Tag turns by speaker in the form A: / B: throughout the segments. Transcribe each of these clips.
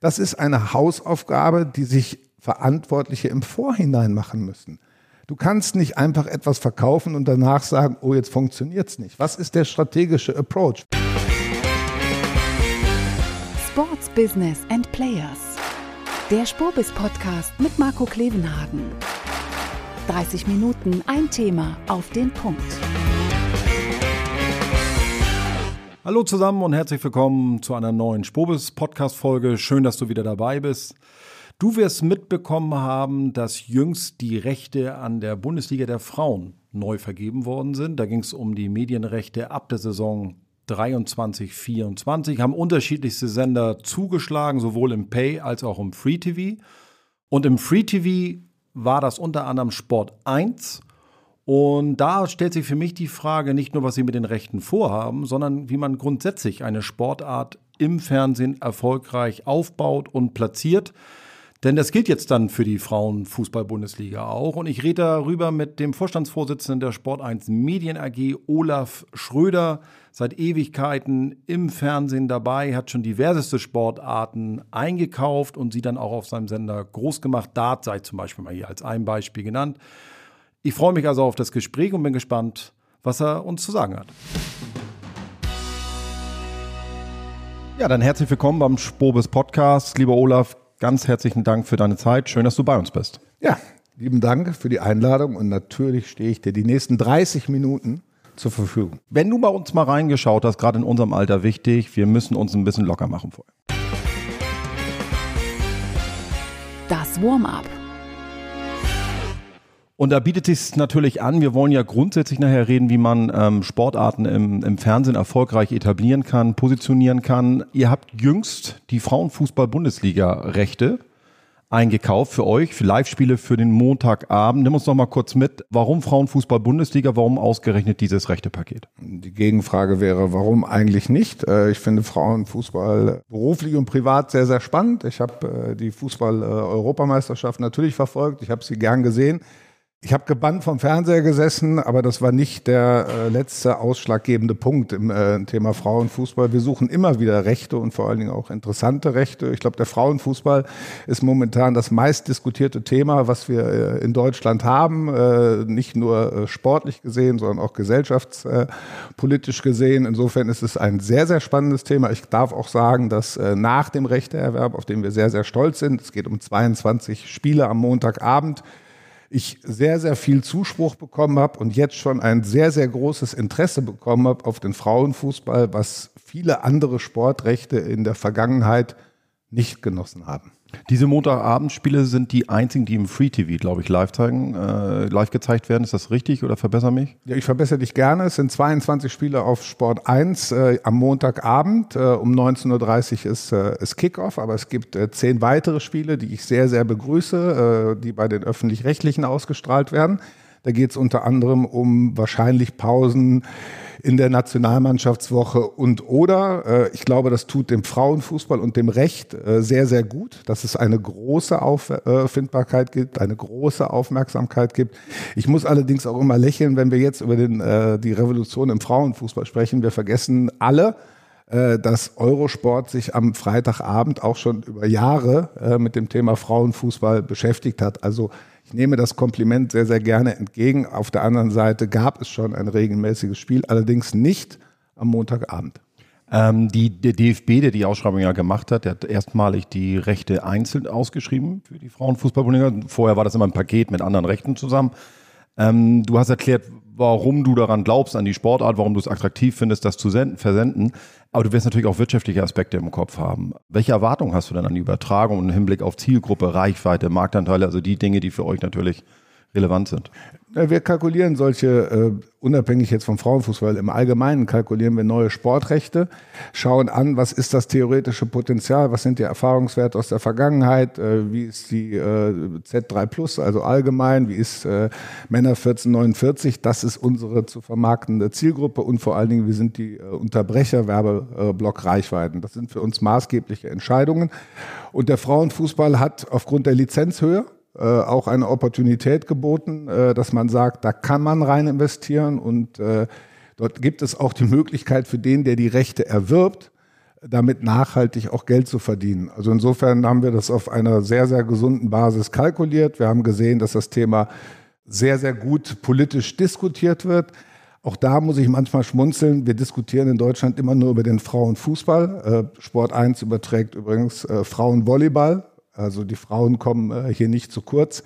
A: Das ist eine Hausaufgabe, die sich Verantwortliche im Vorhinein machen müssen. Du kannst nicht einfach etwas verkaufen und danach sagen, oh, jetzt funktioniert es nicht. Was ist der strategische Approach?
B: Sports Business and Players. Der Spurbis Podcast mit Marco Klevenhagen. 30 Minuten ein Thema auf den Punkt.
C: Hallo zusammen und herzlich willkommen zu einer neuen Spobis Podcast Folge. Schön, dass du wieder dabei bist. Du wirst mitbekommen haben, dass jüngst die Rechte an der Bundesliga der Frauen neu vergeben worden sind. Da ging es um die Medienrechte ab der Saison 23, 24, haben unterschiedlichste Sender zugeschlagen, sowohl im Pay als auch im Free TV. Und im Free TV war das unter anderem Sport 1 und da stellt sich für mich die Frage nicht nur, was sie mit den Rechten vorhaben, sondern wie man grundsätzlich eine Sportart im Fernsehen erfolgreich aufbaut und platziert. Denn das gilt jetzt dann für die Frauenfußball-Bundesliga auch. Und ich rede darüber mit dem Vorstandsvorsitzenden der Sport 1 Medien AG, Olaf Schröder, seit Ewigkeiten im Fernsehen dabei, hat schon diverseste Sportarten eingekauft und sie dann auch auf seinem Sender groß gemacht. Dart sei zum Beispiel mal hier als ein Beispiel genannt. Ich freue mich also auf das Gespräch und bin gespannt, was er uns zu sagen hat. Ja, dann herzlich willkommen beim Spobis Podcast. Lieber Olaf, ganz herzlichen Dank für deine Zeit. Schön, dass du bei uns bist.
A: Ja, lieben Dank für die Einladung und natürlich stehe ich dir die nächsten 30 Minuten zur Verfügung.
C: Wenn du bei uns mal reingeschaut hast, gerade in unserem Alter wichtig, wir müssen uns ein bisschen locker machen vorher.
B: Das Warm-up.
C: Und da bietet sich natürlich an, wir wollen ja grundsätzlich nachher reden, wie man ähm, Sportarten im, im Fernsehen erfolgreich etablieren kann, positionieren kann. Ihr habt jüngst die Frauenfußball-Bundesliga-Rechte eingekauft für euch, für Live-Spiele für den Montagabend. Nimm uns noch mal kurz mit, warum Frauenfußball-Bundesliga, warum ausgerechnet dieses rechte Paket?
A: Die Gegenfrage wäre, warum eigentlich nicht? Äh, ich finde Frauenfußball beruflich und privat sehr, sehr spannend. Ich habe äh, die Fußball-Europameisterschaft natürlich verfolgt, ich habe sie gern gesehen. Ich habe gebannt vom Fernseher gesessen, aber das war nicht der äh, letzte ausschlaggebende Punkt im äh, Thema Frauenfußball. Wir suchen immer wieder Rechte und vor allen Dingen auch interessante Rechte. Ich glaube, der Frauenfußball ist momentan das meistdiskutierte Thema, was wir äh, in Deutschland haben. Äh, nicht nur äh, sportlich gesehen, sondern auch gesellschaftspolitisch gesehen. Insofern ist es ein sehr, sehr spannendes Thema. Ich darf auch sagen, dass äh, nach dem Rechteerwerb, auf den wir sehr, sehr stolz sind, es geht um 22 Spiele am Montagabend, ich sehr, sehr viel Zuspruch bekommen habe und jetzt schon ein sehr, sehr großes Interesse bekommen habe auf den Frauenfußball, was viele andere Sportrechte in der Vergangenheit nicht genossen haben.
C: Diese Montagabendspiele sind die einzigen, die im Free TV, glaube ich, live zeigen, äh, live gezeigt werden. Ist das richtig oder verbessere mich?
A: Ja, ich verbessere dich gerne. Es sind 22 Spiele auf Sport 1 äh, am Montagabend. Äh, um 19.30 Uhr ist, äh, ist Kickoff, aber es gibt äh, zehn weitere Spiele, die ich sehr, sehr begrüße, äh, die bei den öffentlich-rechtlichen ausgestrahlt werden. Da geht es unter anderem um wahrscheinlich Pausen in der Nationalmannschaftswoche und oder. Äh, ich glaube, das tut dem Frauenfußball und dem Recht äh, sehr, sehr gut, dass es eine große Auffindbarkeit gibt, eine große Aufmerksamkeit gibt. Ich muss allerdings auch immer lächeln, wenn wir jetzt über den, äh, die Revolution im Frauenfußball sprechen. Wir vergessen alle, dass Eurosport sich am Freitagabend auch schon über Jahre mit dem Thema Frauenfußball beschäftigt hat. Also ich nehme das Kompliment sehr, sehr gerne entgegen. Auf der anderen Seite gab es schon ein regelmäßiges Spiel, allerdings nicht am Montagabend.
C: Ähm, die, der DFB, der die Ausschreibung ja gemacht hat, der hat erstmalig die Rechte einzeln ausgeschrieben für die Frauenfußball-Bundesliga. Vorher war das immer ein Paket mit anderen Rechten zusammen. Ähm, du hast erklärt, warum du daran glaubst, an die Sportart, warum du es attraktiv findest, das zu senden, versenden. Aber du wirst natürlich auch wirtschaftliche Aspekte im Kopf haben. Welche Erwartungen hast du denn an die Übertragung im Hinblick auf Zielgruppe, Reichweite, Marktanteile, also die Dinge, die für euch natürlich relevant sind?
A: Wir kalkulieren solche, äh, unabhängig jetzt vom Frauenfußball, im Allgemeinen kalkulieren wir neue Sportrechte, schauen an, was ist das theoretische Potenzial, was sind die Erfahrungswerte aus der Vergangenheit, äh, wie ist die äh, Z3 Plus, also allgemein, wie ist Männer 1449, das ist unsere zu vermarktende Zielgruppe und vor allen Dingen, wie sind die Unterbrecher, Werbeblock, Reichweiten. Das sind für uns maßgebliche Entscheidungen. Und der Frauenfußball hat aufgrund der Lizenzhöhe, äh, auch eine Opportunität geboten, äh, dass man sagt, da kann man rein investieren und äh, dort gibt es auch die Möglichkeit für den, der die Rechte erwirbt, damit nachhaltig auch Geld zu verdienen. Also insofern haben wir das auf einer sehr, sehr gesunden Basis kalkuliert. Wir haben gesehen, dass das Thema sehr, sehr gut politisch diskutiert wird. Auch da muss ich manchmal schmunzeln. Wir diskutieren in Deutschland immer nur über den Frauenfußball. Äh, Sport 1 überträgt übrigens äh, Frauenvolleyball. Also die Frauen kommen äh, hier nicht zu kurz.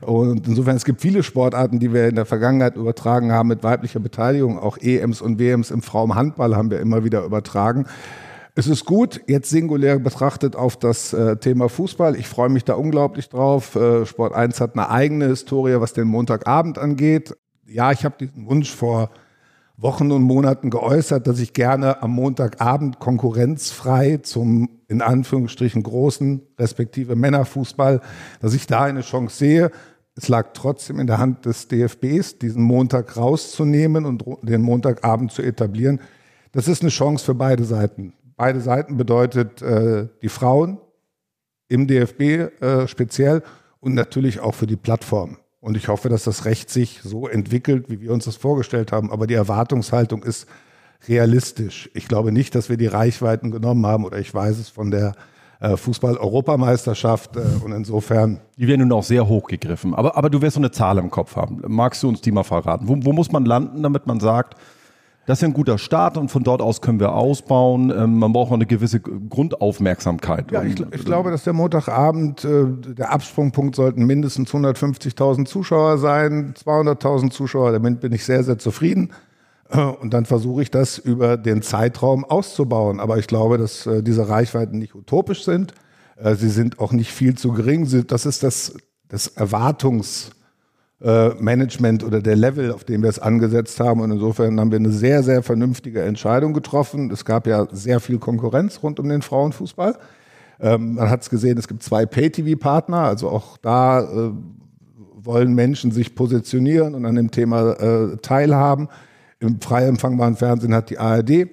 A: Und insofern, es gibt viele Sportarten, die wir in der Vergangenheit übertragen haben mit weiblicher Beteiligung. Auch EMs und WMs im Frauenhandball haben wir immer wieder übertragen. Es ist gut, jetzt singulär betrachtet auf das äh, Thema Fußball. Ich freue mich da unglaublich drauf. Äh, Sport 1 hat eine eigene Historie, was den Montagabend angeht. Ja, ich habe diesen Wunsch vor Wochen und Monaten geäußert, dass ich gerne am Montagabend konkurrenzfrei zum in Anführungsstrichen großen respektive Männerfußball, dass ich da eine Chance sehe. Es lag trotzdem in der Hand des DFBs, diesen Montag rauszunehmen und den Montagabend zu etablieren. Das ist eine Chance für beide Seiten. Beide Seiten bedeutet äh, die Frauen im DFB äh, speziell und natürlich auch für die Plattform. Und ich hoffe, dass das Recht sich so entwickelt, wie wir uns das vorgestellt haben. Aber die Erwartungshaltung ist realistisch. Ich glaube nicht, dass wir die Reichweiten genommen haben oder ich weiß es von der äh, Fußball-Europameisterschaft äh, und insofern.
C: Die werden nun auch sehr hoch gegriffen. Aber, aber du wirst so eine Zahl im Kopf haben. Magst du uns die mal verraten? Wo, wo muss man landen, damit man sagt, das ist ein guter Start und von dort aus können wir ausbauen. Ähm, man braucht auch eine gewisse Grundaufmerksamkeit.
A: Ja, ich, ich glaube, dass der Montagabend, äh, der Absprungpunkt sollten mindestens 150.000 Zuschauer sein, 200.000 Zuschauer, damit bin ich sehr, sehr zufrieden. Äh, und dann versuche ich das über den Zeitraum auszubauen. Aber ich glaube, dass äh, diese Reichweiten nicht utopisch sind. Sie sind auch nicht viel zu gering. Das ist das, das Erwartungs- äh, Management oder der Level, auf dem wir es angesetzt haben. Und insofern haben wir eine sehr, sehr vernünftige Entscheidung getroffen. Es gab ja sehr viel Konkurrenz rund um den Frauenfußball. Ähm, man hat es gesehen, es gibt zwei Pay-TV-Partner, also auch da äh, wollen Menschen sich positionieren und an dem Thema äh, teilhaben. Im frei empfangbaren Fernsehen hat die ARD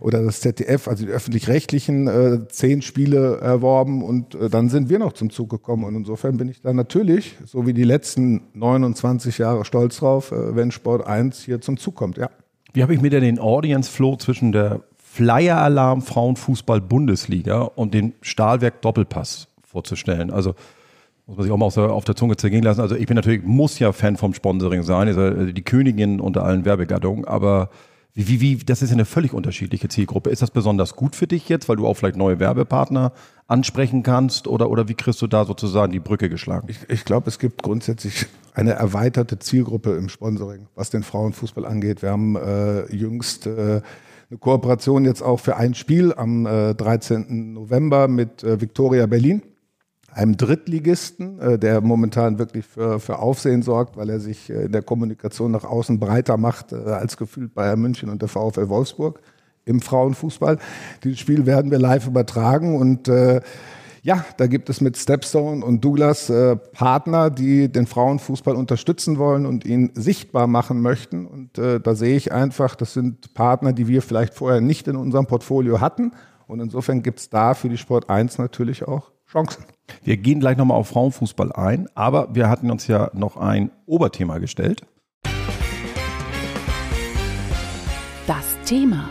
A: oder das ZDF, also die öffentlich-rechtlichen, äh, zehn Spiele erworben und äh, dann sind wir noch zum Zug gekommen. Und insofern bin ich da natürlich, so wie die letzten 29 Jahre, stolz drauf, äh, wenn Sport 1 hier zum Zug kommt, ja.
C: Wie habe ich mir denn den Audience Flow zwischen der Flyer-Alarm Frauenfußball Bundesliga und den Stahlwerk Doppelpass vorzustellen? Also muss man sich auch mal auf der Zunge zergehen lassen. Also ich bin natürlich, muss ja Fan vom Sponsoring sein, also die Königin unter allen Werbegattungen, aber wie, wie, wie, das ist eine völlig unterschiedliche Zielgruppe. Ist das besonders gut für dich jetzt, weil du auch vielleicht neue Werbepartner ansprechen kannst? Oder, oder wie kriegst du da sozusagen die Brücke geschlagen?
A: Ich, ich glaube, es gibt grundsätzlich eine erweiterte Zielgruppe im Sponsoring, was den Frauenfußball angeht. Wir haben äh, jüngst äh, eine Kooperation jetzt auch für ein Spiel am äh, 13. November mit äh, Victoria Berlin einem Drittligisten, äh, der momentan wirklich für, für Aufsehen sorgt, weil er sich äh, in der Kommunikation nach außen breiter macht äh, als gefühlt Bayern München und der VfL Wolfsburg im Frauenfußball. Dieses Spiel werden wir live übertragen und äh, ja, da gibt es mit Stepstone und Douglas äh, Partner, die den Frauenfußball unterstützen wollen und ihn sichtbar machen möchten. Und äh, da sehe ich einfach, das sind Partner, die wir vielleicht vorher nicht in unserem Portfolio hatten. Und insofern gibt es da für die Sport 1 natürlich auch Chancen.
C: Wir gehen gleich nochmal auf Frauenfußball ein, aber wir hatten uns ja noch ein Oberthema gestellt.
B: Das Thema.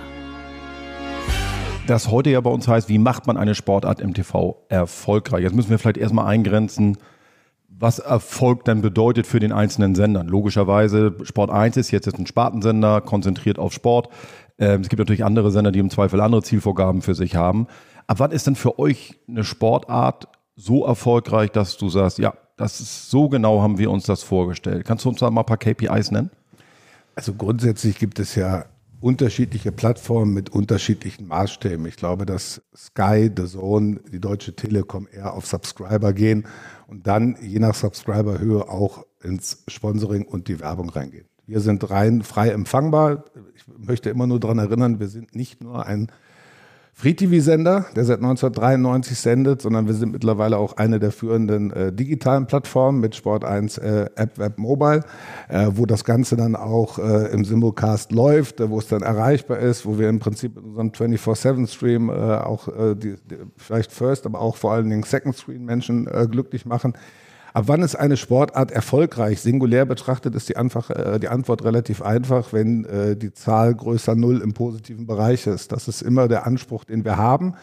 C: Das heute ja bei uns heißt, wie macht man eine Sportart im TV erfolgreich? Jetzt müssen wir vielleicht erstmal eingrenzen, was Erfolg dann bedeutet für den einzelnen Sendern. Logischerweise, Sport 1 ist jetzt ein Spartensender, konzentriert auf Sport. Ähm, es gibt natürlich andere Sender, die im Zweifel andere Zielvorgaben für sich haben. Ab wann ist denn für euch eine Sportart so erfolgreich, dass du sagst, ja, das ist so genau haben wir uns das vorgestellt? Kannst du uns da mal ein paar KPIs nennen?
A: Also grundsätzlich gibt es ja unterschiedliche Plattformen mit unterschiedlichen Maßstäben. Ich glaube, dass Sky, The Zone, die Deutsche Telekom eher auf Subscriber gehen und dann je nach Subscriberhöhe auch ins Sponsoring und die Werbung reingehen. Wir sind rein frei empfangbar. Ich möchte immer nur daran erinnern, wir sind nicht nur ein Free-TV-Sender, der seit 1993 sendet, sondern wir sind mittlerweile auch eine der führenden äh, digitalen Plattformen mit Sport 1 äh, App Web Mobile, äh, wo das Ganze dann auch äh, im Simulcast läuft, äh, wo es dann erreichbar ist, wo wir im Prinzip in unserem 24-7-Stream äh, auch die, die, vielleicht First, aber auch vor allen Dingen Second Screen Menschen glücklich machen. Ab wann ist eine Sportart erfolgreich? Singulär betrachtet ist die, einfach, äh, die Antwort relativ einfach, wenn äh, die Zahl größer Null im positiven Bereich ist. Das ist immer der Anspruch, den wir haben.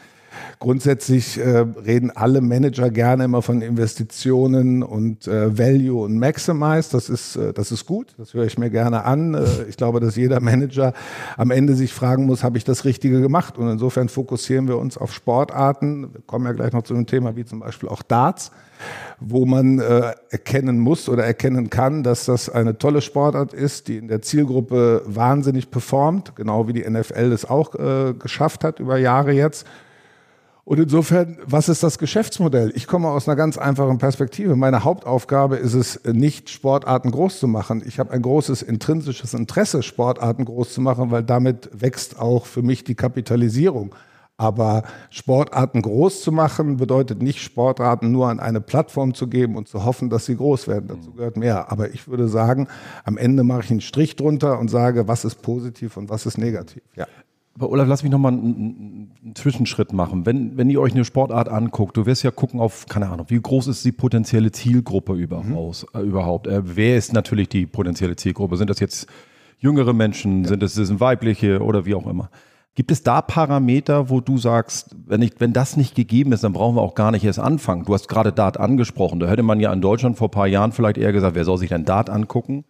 A: Grundsätzlich äh, reden alle Manager gerne immer von Investitionen und äh, Value und Maximize. Das ist, äh, das ist gut, das höre ich mir gerne an. Äh, ich glaube, dass jeder Manager am Ende sich fragen muss, habe ich das Richtige gemacht? Und insofern fokussieren wir uns auf Sportarten. Wir kommen ja gleich noch zu einem Thema wie zum Beispiel auch Darts wo man äh, erkennen muss oder erkennen kann, dass das eine tolle Sportart ist, die in der Zielgruppe wahnsinnig performt, genau wie die NFL es auch äh, geschafft hat über Jahre jetzt. Und insofern, was ist das Geschäftsmodell? Ich komme aus einer ganz einfachen Perspektive. Meine Hauptaufgabe ist es, nicht Sportarten groß zu machen. Ich habe ein großes intrinsisches Interesse, Sportarten groß zu machen, weil damit wächst auch für mich die Kapitalisierung. Aber Sportarten groß zu machen, bedeutet nicht, Sportarten nur an eine Plattform zu geben und zu hoffen, dass sie groß werden. Dazu gehört mehr. Aber ich würde sagen, am Ende mache ich einen Strich drunter und sage, was ist positiv und was ist negativ.
C: Ja. Aber Olaf, lass mich nochmal einen, einen Zwischenschritt machen. Wenn, wenn ihr euch eine Sportart anguckt, du wirst ja gucken auf, keine Ahnung, wie groß ist die potenzielle Zielgruppe überhaupt? Mhm. Äh, überhaupt? Äh, wer ist natürlich die potenzielle Zielgruppe? Sind das jetzt jüngere Menschen? Ja. Sind das, das sind weibliche oder wie auch immer? Gibt es da Parameter, wo du sagst, wenn, ich, wenn das nicht gegeben ist, dann brauchen wir auch gar nicht erst anfangen? Du hast gerade Dart angesprochen. Da hätte man ja in Deutschland vor ein paar Jahren vielleicht eher gesagt, wer soll sich denn Dart angucken?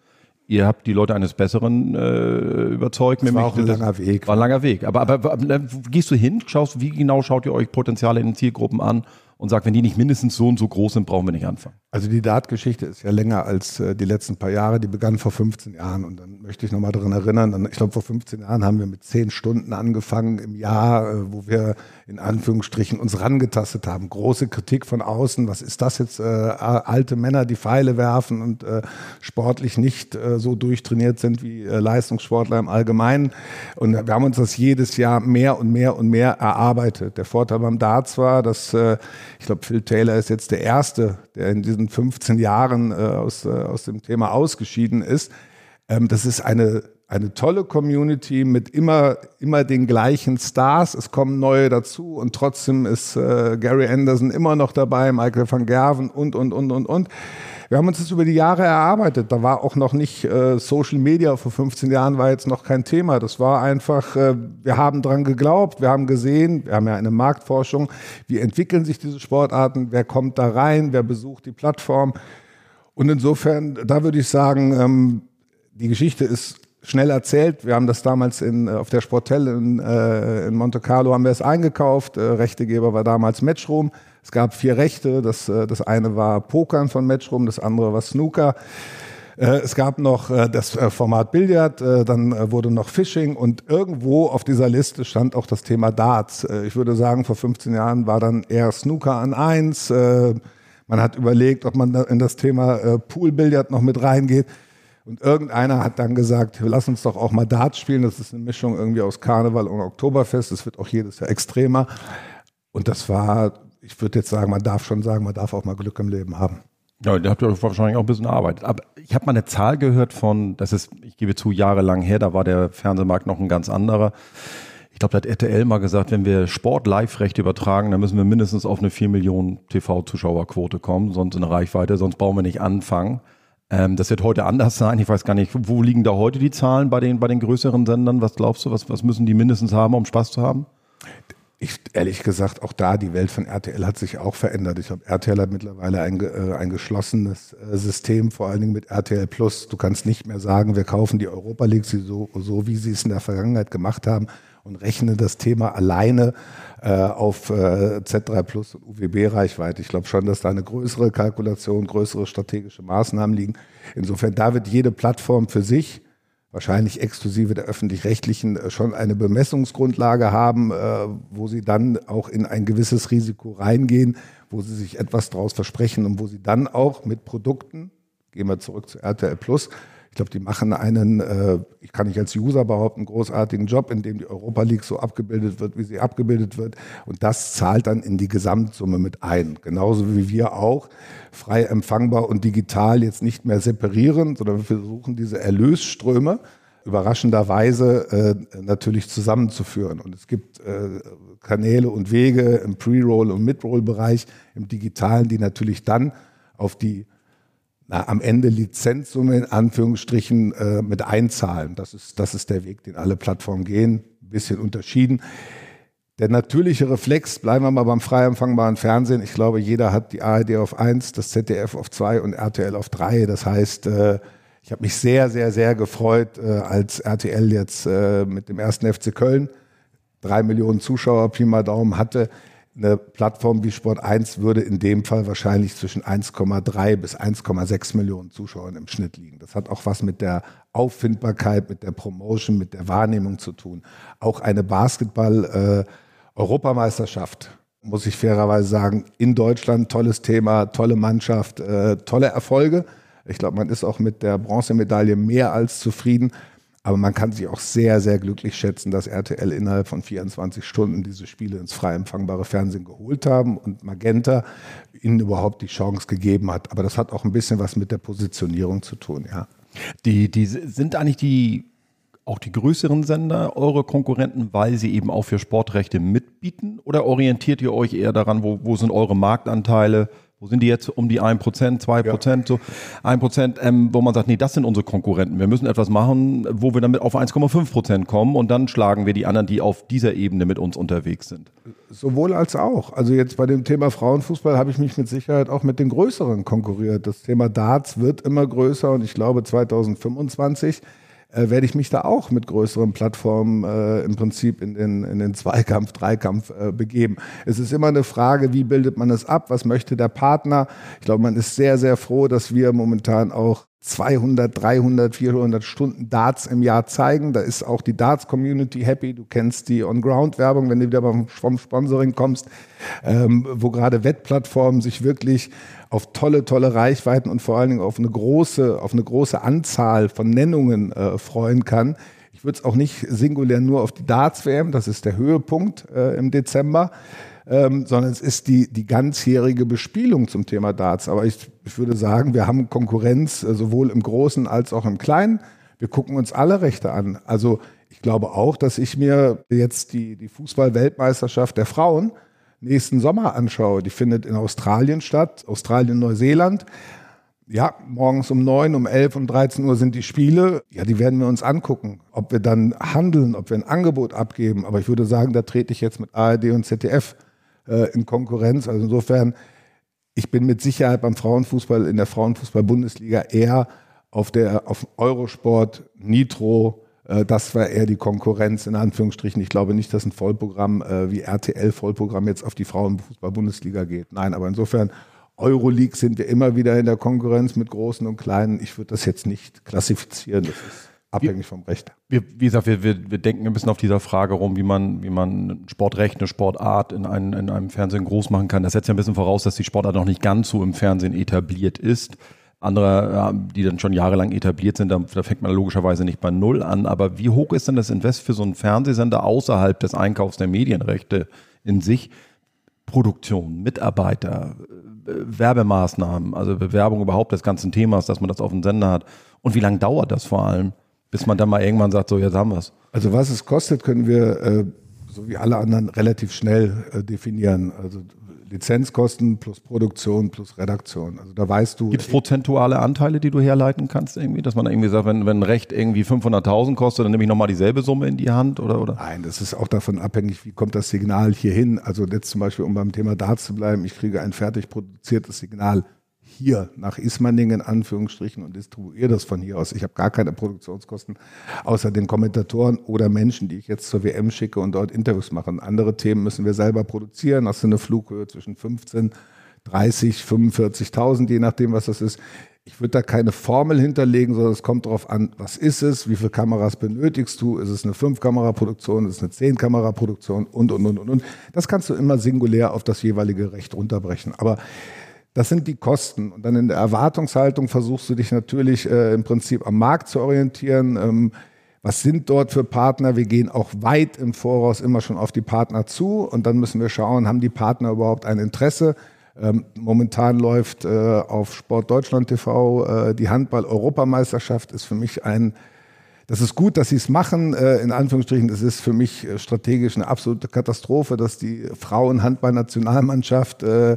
C: Ihr habt die Leute eines Besseren äh, überzeugt.
A: Das war auch ein langer Weg.
C: War ein langer Weg. Aber, aber, aber gehst du hin, schaust, wie genau schaut ihr euch Potenziale in den Zielgruppen an und sagt, wenn die nicht mindestens so und so groß sind, brauchen wir nicht anfangen.
A: Also die Dart-Geschichte ist ja länger als äh, die letzten paar Jahre. Die begann vor 15 Jahren und dann möchte ich nochmal daran erinnern. Ich glaube, vor 15 Jahren haben wir mit 10 Stunden angefangen im Jahr, äh, wo wir in Anführungsstrichen uns rangetastet haben. Große Kritik von außen. Was ist das jetzt? Äh, alte Männer, die Pfeile werfen und äh, sportlich nicht äh, so durchtrainiert sind wie äh, Leistungssportler im Allgemeinen. Und wir haben uns das jedes Jahr mehr und mehr und mehr erarbeitet. Der Vorteil beim Darts war, dass ich glaube, Phil Taylor ist jetzt der Erste, der in diesen 15 Jahren äh, aus, aus dem Thema ausgeschieden ist. Ähm, das ist eine eine tolle Community mit immer, immer den gleichen Stars. Es kommen neue dazu und trotzdem ist äh, Gary Anderson immer noch dabei, Michael van Gerven und, und, und, und, und. Wir haben uns das über die Jahre erarbeitet. Da war auch noch nicht äh, Social Media vor 15 Jahren war jetzt noch kein Thema. Das war einfach, äh, wir haben dran geglaubt, wir haben gesehen, wir haben ja eine Marktforschung, wie entwickeln sich diese Sportarten, wer kommt da rein, wer besucht die Plattform. Und insofern, da würde ich sagen, ähm, die Geschichte ist schnell erzählt. Wir haben das damals in, äh, auf der Sportelle in, äh, in Monte Carlo haben wir es eingekauft. Äh, Rechtegeber war damals Matchroom. Es gab vier Rechte. Das, äh, das eine war Pokern von Matchroom, das andere war Snooker. Äh, es gab noch äh, das Format Billard, dann wurde noch Fishing und irgendwo auf dieser Liste stand auch das Thema Darts. Ich würde sagen, vor 15 Jahren war dann eher Snooker an eins. Man hat überlegt, ob man in das Thema Poolbillard noch mit reingeht. Und irgendeiner hat dann gesagt, lass uns doch auch mal Darts spielen. Das ist eine Mischung irgendwie aus Karneval und Oktoberfest. Das wird auch jedes Jahr extremer. Und das war, ich würde jetzt sagen, man darf schon sagen, man darf auch mal Glück im Leben haben.
C: Ja, da habt ihr wahrscheinlich auch ein bisschen erarbeitet. Aber ich habe mal eine Zahl gehört von, das ist, ich gebe zu, jahrelang her, da war der Fernsehmarkt noch ein ganz anderer. Ich glaube, da hat RTL mal gesagt, wenn wir Sport-Live-Rechte übertragen, dann müssen wir mindestens auf eine 4 Millionen TV-Zuschauerquote kommen, sonst eine Reichweite, sonst brauchen wir nicht anfangen. Ähm, das wird heute anders sein. Ich weiß gar nicht, wo liegen da heute die Zahlen bei den, bei den größeren Sendern? Was glaubst du, was, was müssen die mindestens haben, um Spaß zu haben?
A: Ich, ehrlich gesagt, auch da, die Welt von RTL hat sich auch verändert. Ich glaube, RTL hat mittlerweile ein, äh, ein geschlossenes äh, System, vor allen Dingen mit RTL Plus. Du kannst nicht mehr sagen, wir kaufen die Europa League so, so wie sie es in der Vergangenheit gemacht haben und rechnen das Thema alleine äh, auf äh, Z3 Plus und UWB-Reichweite. Ich glaube schon, dass da eine größere Kalkulation, größere strategische Maßnahmen liegen. Insofern, da wird jede Plattform für sich wahrscheinlich exklusive der öffentlich-rechtlichen äh, schon eine Bemessungsgrundlage haben, äh, wo sie dann auch in ein gewisses Risiko reingehen, wo sie sich etwas daraus versprechen und wo sie dann auch mit Produkten, gehen wir zurück zu RTL Plus, ich glaube, die machen einen, äh, ich kann nicht als User behaupten, großartigen Job, in dem die Europa League so abgebildet wird, wie sie abgebildet wird. Und das zahlt dann in die Gesamtsumme mit ein. Genauso wie wir auch frei empfangbar und digital jetzt nicht mehr separieren, sondern wir versuchen diese Erlösströme überraschenderweise äh, natürlich zusammenzuführen. Und es gibt äh, Kanäle und Wege im Pre-Roll- und Mid-Roll-Bereich, im Digitalen, die natürlich dann auf die na, am Ende Lizenzsumme in Anführungsstrichen äh, mit einzahlen. Das ist, das ist der Weg, den alle Plattformen gehen. Ein bisschen unterschieden. Der natürliche Reflex, bleiben wir mal beim frei empfangbaren Fernsehen. Ich glaube, jeder hat die ARD auf eins, das ZDF auf zwei und RTL auf drei. Das heißt, äh, ich habe mich sehr, sehr, sehr gefreut, äh, als RTL jetzt äh, mit dem ersten FC Köln drei Millionen Zuschauer, Pi mal Daumen hatte eine Plattform wie Sport 1 würde in dem Fall wahrscheinlich zwischen 1,3 bis 1,6 Millionen Zuschauern im Schnitt liegen. Das hat auch was mit der Auffindbarkeit, mit der Promotion, mit der Wahrnehmung zu tun. Auch eine Basketball-Europameisterschaft, äh, muss ich fairerweise sagen, in Deutschland tolles Thema, tolle Mannschaft, äh, tolle Erfolge. Ich glaube, man ist auch mit der Bronzemedaille mehr als zufrieden. Aber man kann sich auch sehr, sehr glücklich schätzen, dass RTL innerhalb von 24 Stunden diese Spiele ins frei empfangbare Fernsehen geholt haben und Magenta ihnen überhaupt die Chance gegeben hat. Aber das hat auch ein bisschen was mit der Positionierung zu tun, ja.
C: Die, die sind eigentlich die auch die größeren Sender eure Konkurrenten, weil sie eben auch für Sportrechte mitbieten? Oder orientiert ihr euch eher daran, wo, wo sind eure Marktanteile? Wo sind die jetzt um die 1%, 2%, ja. so 1%, ähm, wo man sagt, nee, das sind unsere Konkurrenten. Wir müssen etwas machen, wo wir damit auf 1,5% kommen und dann schlagen wir die anderen, die auf dieser Ebene mit uns unterwegs sind.
A: Sowohl als auch. Also jetzt bei dem Thema Frauenfußball habe ich mich mit Sicherheit auch mit den größeren konkurriert. Das Thema Darts wird immer größer und ich glaube 2025 äh, werde ich mich da auch mit größeren Plattformen äh, im Prinzip in den, in den Zweikampf, Dreikampf äh, begeben. Es ist immer eine Frage, wie bildet man es ab, was möchte der Partner. Ich glaube, man ist sehr, sehr froh, dass wir momentan auch 200, 300, 400 Stunden Darts im Jahr zeigen. Da ist auch die Darts-Community happy. Du kennst die On-Ground-Werbung, wenn du wieder vom Sponsoring kommst, ähm, wo gerade Wettplattformen sich wirklich auf tolle, tolle Reichweiten und vor allen Dingen auf eine große, auf eine große Anzahl von Nennungen äh, freuen kann. Ich würde es auch nicht singulär nur auf die Darts-WM, das ist der Höhepunkt äh, im Dezember, ähm, sondern es ist die, die ganzjährige Bespielung zum Thema Darts. Aber ich, ich würde sagen, wir haben Konkurrenz äh, sowohl im Großen als auch im Kleinen. Wir gucken uns alle Rechte an. Also ich glaube auch, dass ich mir jetzt die, die Fußball-Weltmeisterschaft der Frauen nächsten Sommer anschaue, die findet in Australien statt, Australien, Neuseeland. Ja, morgens um neun, um elf, um 13 Uhr sind die Spiele. Ja, die werden wir uns angucken. Ob wir dann handeln, ob wir ein Angebot abgeben. Aber ich würde sagen, da trete ich jetzt mit ARD und ZDF äh, in Konkurrenz. Also insofern, ich bin mit Sicherheit beim Frauenfußball in der Frauenfußball-Bundesliga eher auf der auf Eurosport, Nitro, äh, das war eher die Konkurrenz in Anführungsstrichen. Ich glaube nicht, dass ein Vollprogramm äh, wie RTL Vollprogramm jetzt auf die Frauenfußball-Bundesliga geht. Nein, aber insofern Euroleague sind wir immer wieder in der Konkurrenz mit Großen und Kleinen. Ich würde das jetzt nicht klassifizieren. Das ist abhängig vom Recht.
C: Wir, wie gesagt, wir, wir, wir denken ein bisschen auf dieser Frage rum, wie man, wie man Sportrecht, eine Sportart in, ein, in einem Fernsehen groß machen kann. Das setzt ja ein bisschen voraus, dass die Sportart noch nicht ganz so im Fernsehen etabliert ist andere, die dann schon jahrelang etabliert sind, da, da, fängt man logischerweise nicht bei Null an. Aber wie hoch ist denn das Invest für so einen Fernsehsender außerhalb des Einkaufs der Medienrechte in sich? Produktion, Mitarbeiter, äh, Werbemaßnahmen, also Bewerbung überhaupt des ganzen Themas, dass man das auf dem Sender hat. Und wie lange dauert das vor allem, bis man dann mal irgendwann sagt, so jetzt haben wir es?
A: Also was es kostet, können wir äh, so wie alle anderen relativ schnell äh, definieren. Also Lizenzkosten plus Produktion plus Redaktion. Also da weißt du.
C: Gibt es prozentuale Anteile, die du herleiten kannst irgendwie? Dass man irgendwie sagt, wenn, wenn ein Recht irgendwie 500.000 kostet, dann nehme ich nochmal dieselbe Summe in die Hand oder, oder?
A: Nein, das ist auch davon abhängig, wie kommt das Signal hier hin. Also jetzt zum Beispiel, um beim Thema Darts zu bleiben, ich kriege ein fertig produziertes Signal hier nach Ismaningen in Anführungsstrichen und distribuiere das von hier aus. Ich habe gar keine Produktionskosten, außer den Kommentatoren oder Menschen, die ich jetzt zur WM schicke und dort Interviews mache. Andere Themen müssen wir selber produzieren. Hast du eine Flughöhe zwischen 15, 30, 45.000, je nachdem, was das ist. Ich würde da keine Formel hinterlegen, sondern es kommt darauf an, was ist es, wie viele Kameras benötigst du, ist es eine 5-Kamera-Produktion, ist es eine 10-Kamera-Produktion und, und, und, und, und. Das kannst du immer singulär auf das jeweilige Recht runterbrechen. Aber das sind die Kosten. Und dann in der Erwartungshaltung versuchst du dich natürlich äh, im Prinzip am Markt zu orientieren. Ähm, was sind dort für Partner? Wir gehen auch weit im Voraus immer schon auf die Partner zu und dann müssen wir schauen, haben die Partner überhaupt ein Interesse? Ähm, momentan läuft äh, auf Sport Deutschland TV äh, die Handball-Europameisterschaft, ist für mich ein, das ist gut, dass sie es machen, äh, in Anführungsstrichen, das ist für mich äh, strategisch eine absolute Katastrophe, dass die Frauen-Handball-Nationalmannschaft äh,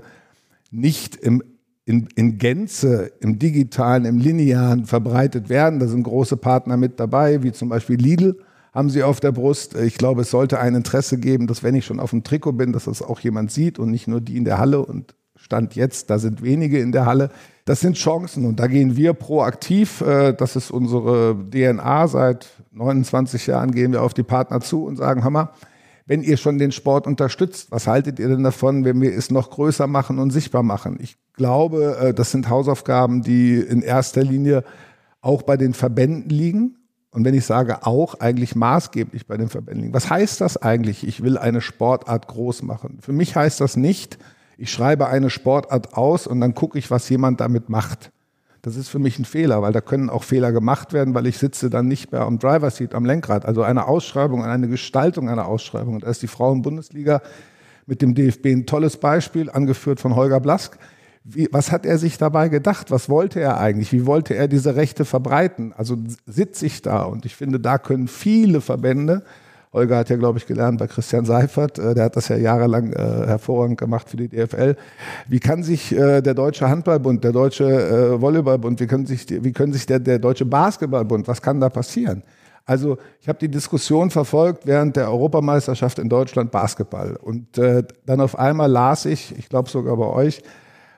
A: nicht im in, in Gänze im digitalen, im linearen verbreitet werden. Da sind große Partner mit dabei, wie zum Beispiel Lidl haben sie auf der Brust. Ich glaube, es sollte ein Interesse geben, dass wenn ich schon auf dem Trikot bin, dass das auch jemand sieht und nicht nur die in der Halle und Stand jetzt, da sind wenige in der Halle. Das sind Chancen und da gehen wir proaktiv. Äh, das ist unsere DNA. Seit 29 Jahren gehen wir auf die Partner zu und sagen, Hammer, wenn ihr schon den Sport unterstützt, was haltet ihr denn davon, wenn wir es noch größer machen und sichtbar machen? Ich glaube, äh, das sind Hausaufgaben, die in erster Linie auch bei den Verbänden liegen. Und wenn ich sage auch, eigentlich maßgeblich bei den Verbänden liegen. Was heißt das eigentlich? Ich will eine Sportart groß machen. Für mich heißt das nicht, ich schreibe eine Sportart aus und dann gucke ich, was jemand damit macht. Das ist für mich ein Fehler, weil da können auch Fehler gemacht werden, weil ich sitze dann nicht mehr am Driver Seat, am Lenkrad. Also eine Ausschreibung, eine Gestaltung einer Ausschreibung. Und da ist die Frauen-Bundesliga mit dem DFB ein tolles Beispiel, angeführt von Holger Blask. Wie, was hat er sich dabei gedacht? Was wollte er eigentlich? Wie wollte er diese Rechte verbreiten? Also sitze ich da und ich finde, da können viele Verbände Holger hat ja, glaube ich, gelernt bei Christian Seifert. Äh, der hat das ja jahrelang äh, hervorragend gemacht für die DFL. Wie kann sich äh, der Deutsche Handballbund, der Deutsche Volleyballbund, wie können sich, wie können sich der, der Deutsche Basketballbund, was kann da passieren? Also ich habe die Diskussion verfolgt während der Europameisterschaft in Deutschland Basketball. Und äh, dann auf einmal las ich, ich glaube sogar bei euch,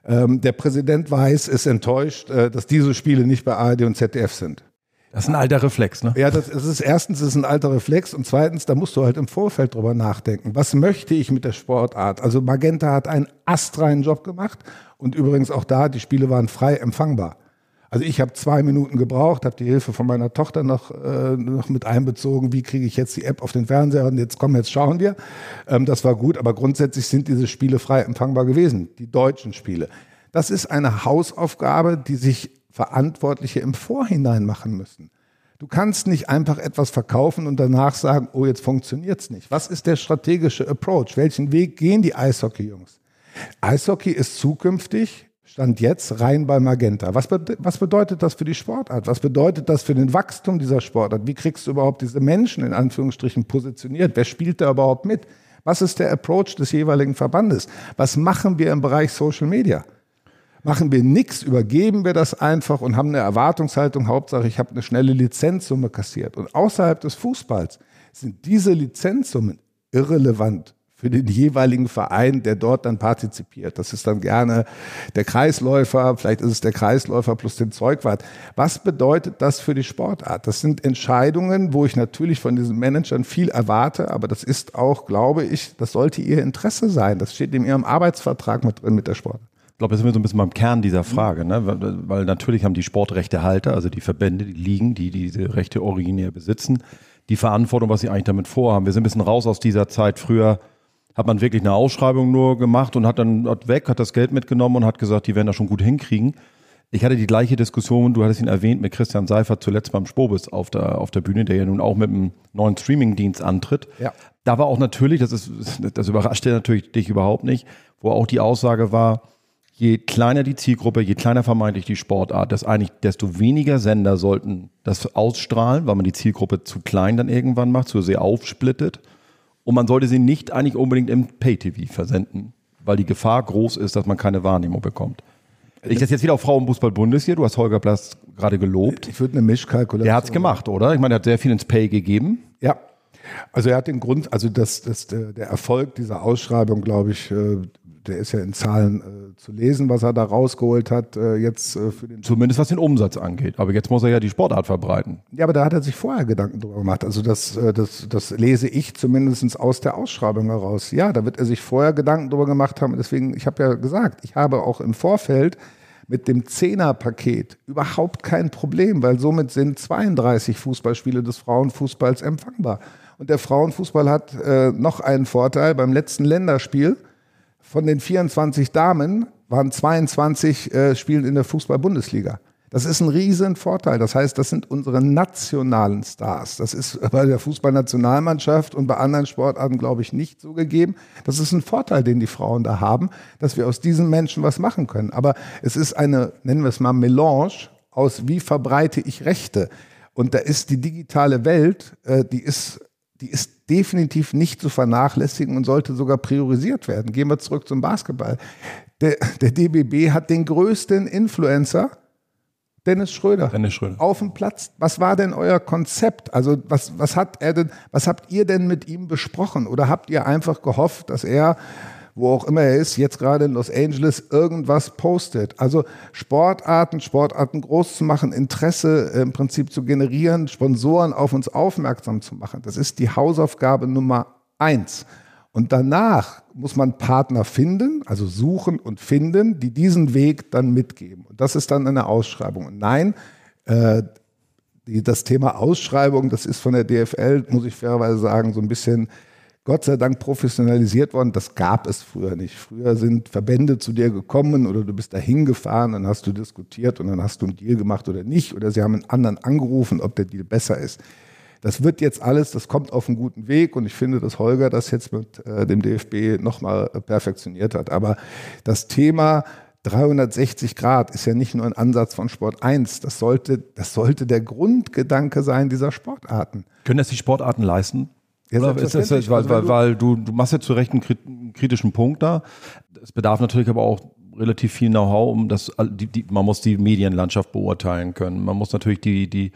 A: ähm, der Präsident Weiß ist enttäuscht, äh, dass diese Spiele nicht bei ARD und ZDF sind.
C: Das ist ein alter Reflex, ne?
A: Ja, das, ist erstens ist ein alter Reflex und zweitens, da musst du halt im Vorfeld drüber nachdenken. Was möchte ich mit der Sportart? Also Magenta hat einen astreinen Job gemacht und übrigens auch da, die Spiele waren frei empfangbar. Also ich habe zwei Minuten gebraucht, habe die Hilfe von meiner Tochter noch, äh, noch mit einbezogen. Wie kriege ich jetzt die App auf den Fernseher? Und jetzt komm, jetzt schauen wir. Ähm, das war gut, aber grundsätzlich sind diese Spiele frei empfangbar gewesen, die deutschen Spiele. Das ist eine Hausaufgabe, die sich Verantwortliche im Vorhinein machen müssen. Du kannst nicht einfach etwas verkaufen und danach sagen, oh, jetzt funktioniert es nicht. Was ist der strategische Approach? Welchen Weg gehen die Eishockey-Jungs? Eishockey ist zukünftig, stand jetzt, rein bei Magenta. Was, be was bedeutet das für die Sportart? Was bedeutet das für den Wachstum dieser Sportart? Wie kriegst du überhaupt diese Menschen in Anführungsstrichen positioniert? Wer spielt da überhaupt mit? Was ist der Approach des jeweiligen Verbandes? Was machen wir im Bereich Social Media? Machen wir nichts, übergeben wir das einfach und haben eine Erwartungshaltung. Hauptsache, ich habe eine schnelle Lizenzsumme kassiert. Und außerhalb des Fußballs sind diese Lizenzsummen irrelevant für den jeweiligen Verein, der dort dann partizipiert. Das ist dann gerne der Kreisläufer, vielleicht ist es der Kreisläufer plus den Zeugwart. Was bedeutet das für die Sportart? Das sind Entscheidungen, wo ich natürlich von diesen Managern viel erwarte, aber das ist auch, glaube ich, das sollte ihr Interesse sein. Das steht in ihrem Arbeitsvertrag mit drin mit der Sportart.
C: Ich glaube, jetzt sind wir so ein bisschen beim Kern dieser Frage, ne? weil, weil natürlich haben die Sportrechtehalter, also die Verbände, die liegen, die diese Rechte originär besitzen, die Verantwortung, was sie eigentlich damit vorhaben. Wir sind ein bisschen raus aus dieser Zeit. Früher hat man wirklich eine Ausschreibung nur gemacht und hat dann hat weg, hat das Geld mitgenommen und hat gesagt, die werden das schon gut hinkriegen. Ich hatte die gleiche Diskussion, du hattest ihn erwähnt, mit Christian Seifert zuletzt beim Spobis auf der, auf der Bühne, der ja nun auch mit einem neuen Streamingdienst antritt. Ja. Da war auch natürlich, das ist, das überraschte natürlich dich überhaupt nicht, wo auch die Aussage war, je kleiner die Zielgruppe, je kleiner vermeintlich die Sportart, dass eigentlich desto weniger Sender sollten das ausstrahlen, weil man die Zielgruppe zu klein dann irgendwann macht, zu sehr aufsplittet. Und man sollte sie nicht eigentlich unbedingt im Pay-TV versenden, weil die Gefahr groß ist, dass man keine Wahrnehmung bekommt. Ich das jetzt wieder auf Frauenfußball-Bundes hier. Du hast Holger Blass gerade gelobt.
A: Ich würde eine Mischkalkulation.
C: Der hat es gemacht, oder? Ich meine, er hat sehr viel ins Pay gegeben.
A: Ja. Also er hat den Grund, also das, das, der Erfolg dieser Ausschreibung, glaube ich, äh, der ist ja in Zahlen äh, zu lesen, was er da rausgeholt hat, äh, jetzt äh, für den.
C: Zumindest was den Umsatz angeht. Aber jetzt muss er ja die Sportart verbreiten.
A: Ja, aber da hat er sich vorher Gedanken drüber gemacht. Also das, äh, das, das lese ich zumindest aus der Ausschreibung heraus. Ja, da wird er sich vorher Gedanken drüber gemacht haben. Deswegen, ich habe ja gesagt, ich habe auch im Vorfeld mit dem Zehner-Paket überhaupt kein Problem, weil somit sind 32 Fußballspiele des Frauenfußballs empfangbar. Und der Frauenfußball hat äh, noch einen Vorteil beim letzten Länderspiel von den 24 Damen waren 22 äh, spielen in der Fußball-Bundesliga. Das ist ein riesen Vorteil. Das heißt, das sind unsere nationalen Stars. Das ist bei der Fußballnationalmannschaft und bei anderen Sportarten, glaube ich, nicht so gegeben. Das ist ein Vorteil, den die Frauen da haben, dass wir aus diesen Menschen was machen können. Aber es ist eine, nennen wir es mal, Melange aus, wie verbreite ich Rechte. Und da ist die digitale Welt, äh, die ist, die ist definitiv nicht zu vernachlässigen und sollte sogar priorisiert werden. Gehen wir zurück zum Basketball. Der, der DBB hat den größten Influencer Dennis Schröder.
C: Dennis Schröder.
A: Auf dem Platz. Was war denn euer Konzept? Also was, was hat er denn, was habt ihr denn mit ihm besprochen? Oder habt ihr einfach gehofft, dass er, wo auch immer er ist, jetzt gerade in Los Angeles irgendwas postet? Also Sportarten, Sportarten groß zu machen, Interesse im Prinzip zu generieren, Sponsoren auf uns aufmerksam zu machen. Das ist die Hausaufgabe Nummer eins. Und danach muss man Partner finden, also suchen und finden, die diesen Weg dann mitgeben. Und das ist dann eine Ausschreibung. Und nein, äh, die, das Thema Ausschreibung, das ist von der DFL, muss ich fairerweise sagen, so ein bisschen Gott sei Dank professionalisiert worden. Das gab es früher nicht. Früher sind Verbände zu dir gekommen oder du bist da hingefahren, dann hast du diskutiert und dann hast du einen Deal gemacht oder nicht. Oder sie haben einen anderen angerufen, ob der Deal besser ist. Das wird jetzt alles, das kommt auf einen guten Weg und ich finde, dass Holger das jetzt mit äh, dem DFB nochmal äh, perfektioniert hat. Aber das Thema 360 Grad ist ja nicht nur ein Ansatz von Sport 1. Das sollte, das sollte der Grundgedanke sein dieser Sportarten.
C: Können das die Sportarten leisten? Ja, Oder ist das, weil, weil, weil du, du machst ja zu Recht einen kritischen Punkt da. Es bedarf natürlich aber auch relativ viel Know-how, um das, die, die, man muss die Medienlandschaft beurteilen können. Man muss natürlich die, die,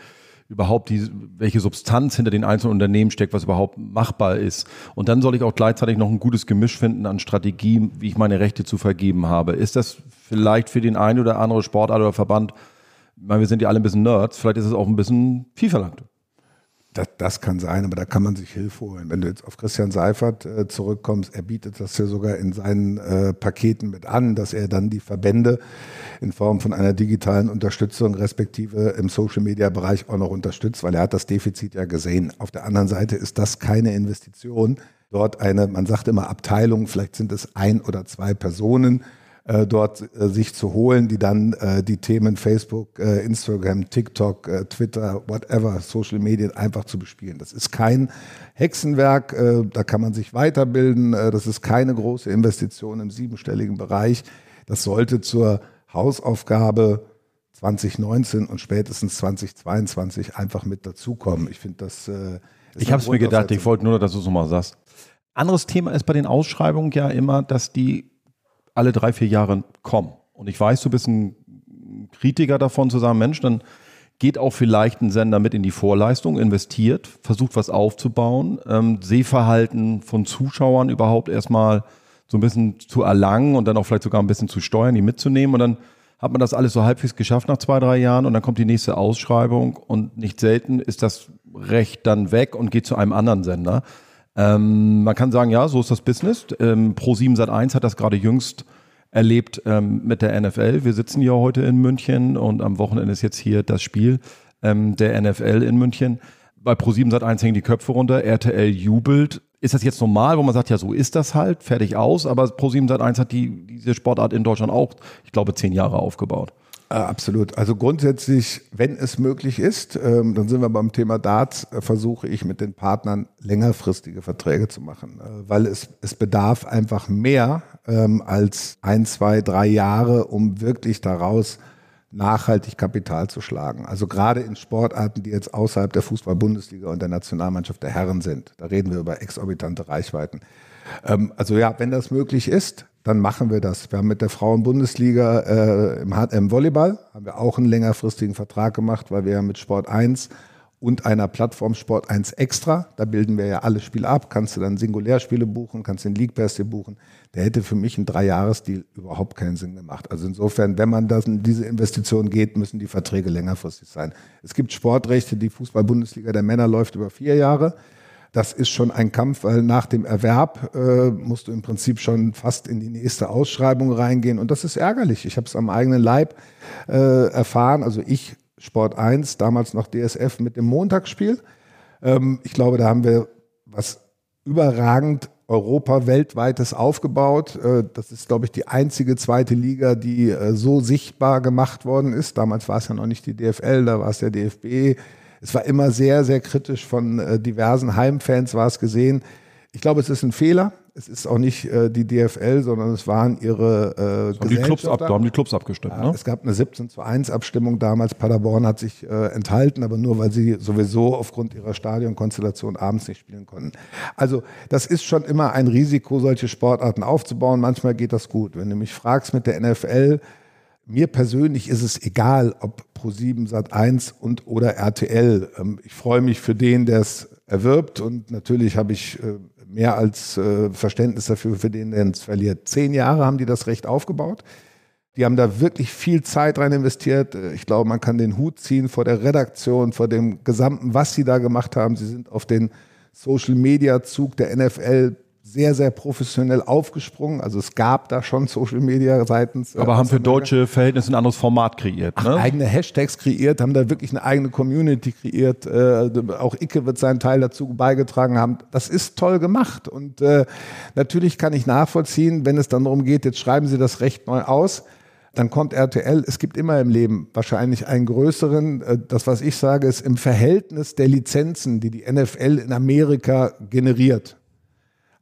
C: überhaupt die, welche Substanz hinter den einzelnen Unternehmen steckt, was überhaupt machbar ist. Und dann soll ich auch gleichzeitig noch ein gutes Gemisch finden an Strategie, wie ich meine Rechte zu vergeben habe. Ist das vielleicht für den einen oder anderen Sportart oder Verband, weil wir sind ja alle ein bisschen Nerds, vielleicht ist es auch ein bisschen viel verlangt.
A: Das, das, kann sein, aber da kann man sich Hilfe holen. Wenn du jetzt auf Christian Seifert äh, zurückkommst, er bietet das ja sogar in seinen äh, Paketen mit an, dass er dann die Verbände in Form von einer digitalen Unterstützung respektive im Social-Media-Bereich auch noch unterstützt, weil er hat das Defizit ja gesehen. Auf der anderen Seite ist das keine Investition. Dort eine, man sagt immer Abteilung, vielleicht sind es ein oder zwei Personen, äh, dort äh, sich zu holen, die dann äh, die Themen Facebook, äh, Instagram, TikTok, äh, Twitter, whatever, Social Media einfach zu bespielen. Das ist kein Hexenwerk, äh, da kann man sich weiterbilden, das ist keine große Investition im siebenstelligen Bereich. Das sollte zur Hausaufgabe 2019 und spätestens 2022 einfach mit dazukommen. Ich finde das.
C: ich habe es mir gedacht, ich wollte nur, dass du es nochmal sagst. Anderes Thema ist bei den Ausschreibungen ja immer, dass die alle drei, vier Jahre kommen. Und ich weiß, du bist ein Kritiker davon zu sagen, Mensch, dann geht auch vielleicht ein Sender mit in die Vorleistung, investiert, versucht was aufzubauen, ähm, Sehverhalten von Zuschauern überhaupt erstmal so ein bisschen zu erlangen und dann auch vielleicht sogar ein bisschen zu steuern, die mitzunehmen und dann hat man das alles so halbwegs geschafft nach zwei, drei Jahren und dann kommt die nächste Ausschreibung und nicht selten ist das Recht dann weg und geht zu einem anderen Sender. Ähm, man kann sagen, ja, so ist das Business. Ähm, Pro7 Sat1 hat das gerade jüngst erlebt ähm, mit der NFL. Wir sitzen ja heute in München und am Wochenende ist jetzt hier das Spiel ähm, der NFL in München. Bei Pro7 Sat1 hängen die Köpfe runter, RTL jubelt. Ist das jetzt normal, wo man sagt, ja, so ist das halt, fertig aus, aber Pro7 Sat1 hat die, diese Sportart in Deutschland auch, ich glaube, zehn Jahre aufgebaut.
A: Äh, absolut. Also grundsätzlich, wenn es möglich ist, ähm, dann sind wir beim Thema Darts, äh, versuche ich mit den Partnern längerfristige Verträge zu machen, äh, weil es, es bedarf einfach mehr ähm, als ein, zwei, drei Jahre, um wirklich daraus nachhaltig Kapital zu schlagen. Also gerade in Sportarten, die jetzt außerhalb der Fußball-Bundesliga und der Nationalmannschaft der Herren sind. Da reden wir über exorbitante Reichweiten. Ähm, also ja, wenn das möglich ist, dann machen wir das. Wir haben mit der Frauen-Bundesliga äh, im, im Volleyball haben wir auch einen längerfristigen Vertrag gemacht, weil wir ja mit Sport 1 und einer Plattform Sport 1 Extra, da bilden wir ja alle Spiele ab, kannst du dann Singulärspiele buchen, kannst den League Pass dir buchen. Der hätte für mich ein Dreijahresdeal überhaupt keinen Sinn gemacht. Also insofern, wenn man das in diese Investition geht, müssen die Verträge längerfristig sein. Es gibt Sportrechte, die Fußball-Bundesliga der Männer läuft über vier Jahre. Das ist schon ein Kampf, weil nach dem Erwerb äh, musst du im Prinzip schon fast in die nächste Ausschreibung reingehen. Und das ist ärgerlich. Ich habe es am eigenen Leib äh, erfahren. Also ich, Sport 1, damals noch DSF mit dem Montagsspiel. Ähm, ich glaube, da haben wir was überragend Europa weltweites aufgebaut. Äh, das ist, glaube ich, die einzige zweite Liga, die äh, so sichtbar gemacht worden ist. Damals war es ja noch nicht die DFL, da war es der DFB es war immer sehr, sehr kritisch von äh, diversen Heimfans war es gesehen. Ich glaube, es ist ein Fehler. Es ist auch nicht äh, die DFL, sondern es waren ihre
C: äh, haben die Clubs ab, Da haben die Clubs abgestimmt. Ja, ne?
A: Es gab eine 17 zu 1 Abstimmung damals. Paderborn hat sich äh, enthalten, aber nur, weil sie sowieso aufgrund ihrer Stadionkonstellation abends nicht spielen konnten. Also das ist schon immer ein Risiko, solche Sportarten aufzubauen. Manchmal geht das gut. Wenn du mich fragst mit der NFL, mir persönlich ist es egal, ob Pro7 Sat1 und oder RTL. Ähm, ich freue mich für den, der es erwirbt und natürlich habe ich äh, mehr als äh, Verständnis dafür, für den, der es verliert. Zehn Jahre haben die das Recht aufgebaut. Die haben da wirklich viel Zeit rein investiert. Äh, ich glaube, man kann den Hut ziehen vor der Redaktion, vor dem gesamten, was sie da gemacht haben. Sie sind auf den Social Media Zug der NFL sehr, sehr professionell aufgesprungen. Also es gab da schon Social Media seitens.
C: Äh, Aber haben für deutsche Verhältnisse ein anderes Format kreiert.
A: Ne? Ach, eigene Hashtags kreiert, haben da wirklich eine eigene Community kreiert. Äh, auch Icke wird seinen Teil dazu beigetragen haben. Das ist toll gemacht. Und äh, natürlich kann ich nachvollziehen, wenn es dann darum geht, jetzt schreiben Sie das Recht neu aus. Dann kommt RTL. Es gibt immer im Leben wahrscheinlich einen größeren. Äh, das, was ich sage, ist im Verhältnis der Lizenzen, die die NFL in Amerika generiert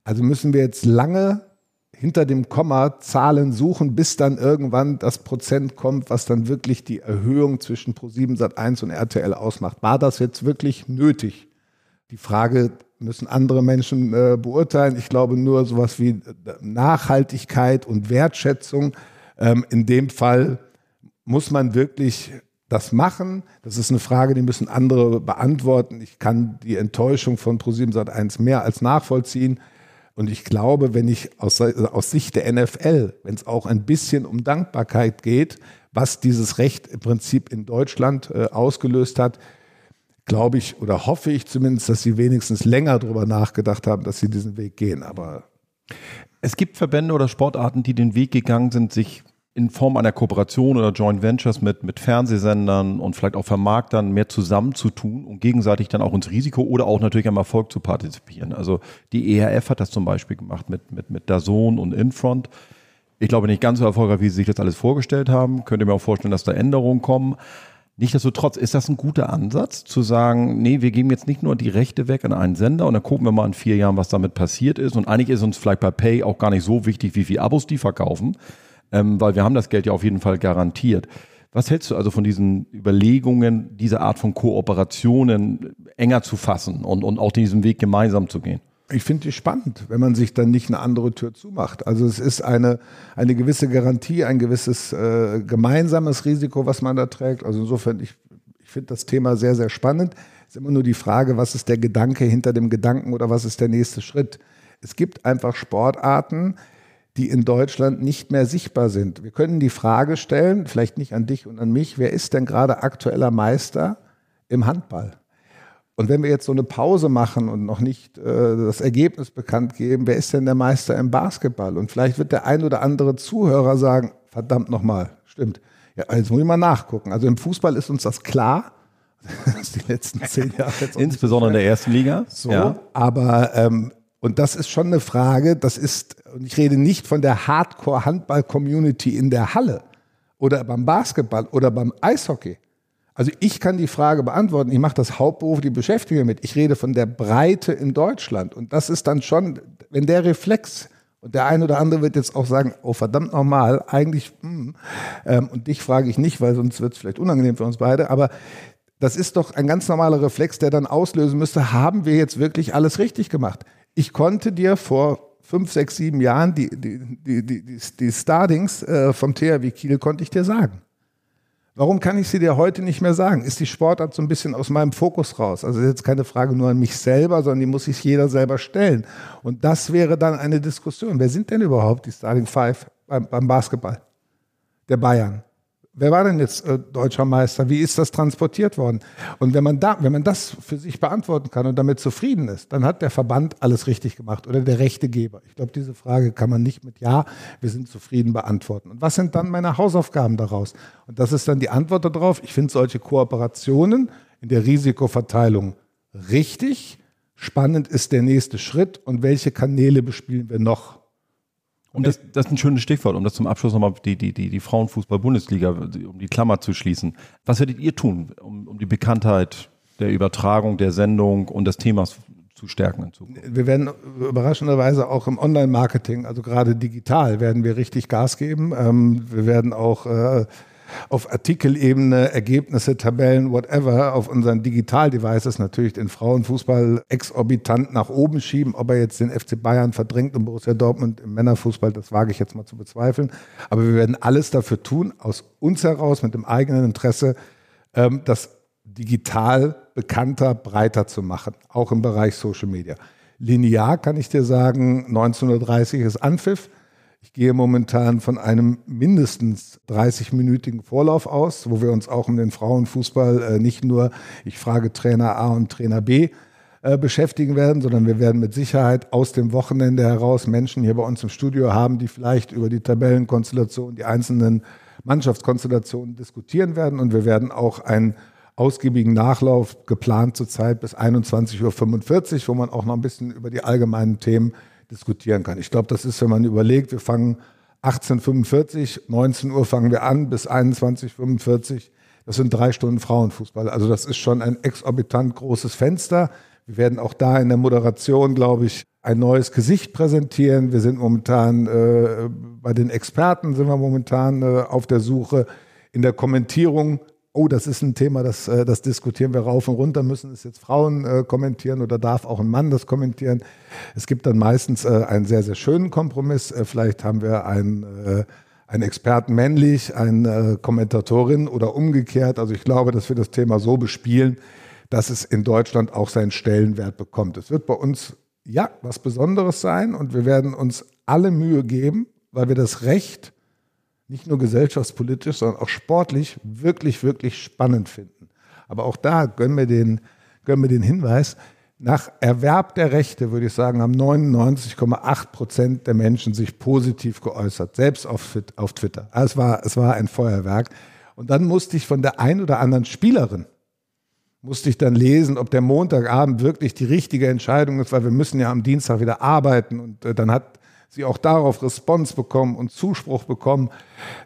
A: also müssen wir jetzt lange hinter dem Komma Zahlen suchen, bis dann irgendwann das Prozent kommt, was dann wirklich die Erhöhung zwischen Pro7 Sat1 und RTL ausmacht. War das jetzt wirklich nötig? Die Frage müssen andere Menschen äh, beurteilen. Ich glaube nur sowas wie äh, Nachhaltigkeit und Wertschätzung. Ähm, in dem Fall muss man wirklich das machen. Das ist eine Frage, die müssen andere beantworten. Ich kann die Enttäuschung von Pro7 Sat1 mehr als nachvollziehen. Und ich glaube, wenn ich aus, aus Sicht der NFL, wenn es auch ein bisschen um Dankbarkeit geht, was dieses Recht im Prinzip in Deutschland äh, ausgelöst hat, glaube ich oder hoffe ich zumindest, dass sie wenigstens länger darüber nachgedacht haben, dass sie diesen Weg gehen. Aber
C: es gibt Verbände oder Sportarten, die den Weg gegangen sind, sich in Form einer Kooperation oder Joint Ventures mit, mit Fernsehsendern und vielleicht auch Vermarktern mehr zusammenzutun und gegenseitig dann auch ins Risiko oder auch natürlich am Erfolg zu partizipieren. Also die ERF hat das zum Beispiel gemacht mit, mit, mit Dazon und Infront. Ich glaube nicht ganz so erfolgreich, wie sie sich das alles vorgestellt haben. Könnt ihr mir auch vorstellen, dass da Änderungen kommen. Nichtsdestotrotz ist das ein guter Ansatz, zu sagen, nee, wir geben jetzt nicht nur die Rechte weg an einen Sender und dann gucken wir mal in vier Jahren, was damit passiert ist. Und eigentlich ist uns vielleicht bei Pay auch gar nicht so wichtig, wie viele Abos die verkaufen, ähm, weil wir haben das Geld ja auf jeden Fall garantiert. Was hältst du also von diesen Überlegungen, diese Art von Kooperationen enger zu fassen und, und auch diesen Weg gemeinsam zu gehen?
A: Ich finde die spannend, wenn man sich dann nicht eine andere Tür zumacht. Also es ist eine, eine gewisse Garantie, ein gewisses äh, gemeinsames Risiko, was man da trägt. Also insofern, ich, ich finde das Thema sehr, sehr spannend. Es ist immer nur die Frage, was ist der Gedanke hinter dem Gedanken oder was ist der nächste Schritt? Es gibt einfach Sportarten, die in Deutschland nicht mehr sichtbar sind. Wir können die Frage stellen, vielleicht nicht an dich und an mich, wer ist denn gerade aktueller Meister im Handball? Und wenn wir jetzt so eine Pause machen und noch nicht äh, das Ergebnis bekannt geben, wer ist denn der Meister im Basketball? Und vielleicht wird der ein oder andere Zuhörer sagen, verdammt nochmal, stimmt. Ja, jetzt muss ich mal nachgucken. Also im Fußball ist uns das klar. Das ist die letzten zehn Jahre.
C: Jetzt Insbesondere in der ersten Liga.
A: So, ja. aber ähm, und das ist schon eine Frage, das ist, und ich rede nicht von der Hardcore-Handball-Community in der Halle oder beim Basketball oder beim Eishockey. Also ich kann die Frage beantworten, ich mache das hauptberuflich, die beschäftige mit. Ich rede von der Breite in Deutschland. Und das ist dann schon, wenn der Reflex, und der eine oder andere wird jetzt auch sagen, oh verdammt nochmal, eigentlich, mm, ähm, und dich frage ich nicht, weil sonst wird es vielleicht unangenehm für uns beide, aber das ist doch ein ganz normaler Reflex, der dann auslösen müsste, haben wir jetzt wirklich alles richtig gemacht? Ich konnte dir vor fünf, sechs, sieben Jahren die, die, die, die, die Stardings äh, vom THW Kiel konnte ich dir sagen. Warum kann ich sie dir heute nicht mehr sagen? Ist die Sportart so ein bisschen aus meinem Fokus raus? Also jetzt keine Frage nur an mich selber, sondern die muss sich jeder selber stellen. Und das wäre dann eine Diskussion. Wer sind denn überhaupt die Starting Five beim, beim Basketball? Der Bayern. Wer war denn jetzt äh, deutscher Meister? Wie ist das transportiert worden? Und wenn man, da, wenn man das für sich beantworten kann und damit zufrieden ist, dann hat der Verband alles richtig gemacht oder der Rechtegeber. Ich glaube, diese Frage kann man nicht mit Ja, wir sind zufrieden beantworten. Und was sind dann meine Hausaufgaben daraus? Und das ist dann die Antwort darauf. Ich finde solche Kooperationen in der Risikoverteilung richtig. Spannend ist der nächste Schritt und welche Kanäle bespielen wir noch?
C: Und das, das ist ein schönes Stichwort, um das zum Abschluss nochmal die, die, die, die Frauenfußball-Bundesliga, um die Klammer zu schließen. Was werdet ihr tun, um, um die Bekanntheit der Übertragung, der Sendung und des Themas zu stärken in
A: Zukunft? Wir werden überraschenderweise auch im Online-Marketing, also gerade digital, werden wir richtig Gas geben. Ähm, wir werden auch äh, auf Artikelebene, Ergebnisse, Tabellen, whatever, auf unseren Digital-Devices natürlich den Frauenfußball exorbitant nach oben schieben. Ob er jetzt den FC Bayern verdrängt und Borussia Dortmund im Männerfußball, das wage ich jetzt mal zu bezweifeln. Aber wir werden alles dafür tun, aus uns heraus, mit dem eigenen Interesse, ähm, das digital bekannter, breiter zu machen, auch im Bereich Social Media. Linear kann ich dir sagen, 1930 ist Anpfiff. Ich gehe momentan von einem mindestens 30-minütigen Vorlauf aus, wo wir uns auch um den Frauenfußball äh, nicht nur, ich frage Trainer A und Trainer B, äh, beschäftigen werden, sondern wir werden mit Sicherheit aus dem Wochenende heraus Menschen hier bei uns im Studio haben, die vielleicht über die Tabellenkonstellation, die einzelnen Mannschaftskonstellationen diskutieren werden. Und wir werden auch einen ausgiebigen Nachlauf geplant zurzeit bis 21.45 Uhr, wo man auch noch ein bisschen über die allgemeinen Themen diskutieren kann. Ich glaube, das ist, wenn man überlegt, wir fangen 1845, 19 Uhr fangen wir an bis 21.45 Das sind drei Stunden Frauenfußball. Also das ist schon ein exorbitant großes Fenster. Wir werden auch da in der Moderation, glaube ich, ein neues Gesicht präsentieren. Wir sind momentan äh, bei den Experten, sind wir momentan äh, auf der Suche. In der Kommentierung oh, das ist ein Thema, das, äh, das diskutieren wir rauf und runter, müssen es jetzt Frauen äh, kommentieren oder darf auch ein Mann das kommentieren? Es gibt dann meistens äh, einen sehr, sehr schönen Kompromiss. Äh, vielleicht haben wir einen, äh, einen Experten männlich, eine äh, Kommentatorin oder umgekehrt. Also ich glaube, dass wir das Thema so bespielen, dass es in Deutschland auch seinen Stellenwert bekommt. Es wird bei uns ja was Besonderes sein und wir werden uns alle Mühe geben, weil wir das Recht nicht nur gesellschaftspolitisch, sondern auch sportlich wirklich, wirklich spannend finden. Aber auch da gönnen wir den, gönnen wir den Hinweis, nach Erwerb der Rechte, würde ich sagen, haben 99,8 Prozent der Menschen sich positiv geäußert, selbst auf, auf Twitter. Also es, war, es war ein Feuerwerk. Und dann musste ich von der ein oder anderen Spielerin, musste ich dann lesen, ob der Montagabend wirklich die richtige Entscheidung ist, weil wir müssen ja am Dienstag wieder arbeiten. Und äh, dann hat sie auch darauf Response bekommen und Zuspruch bekommen.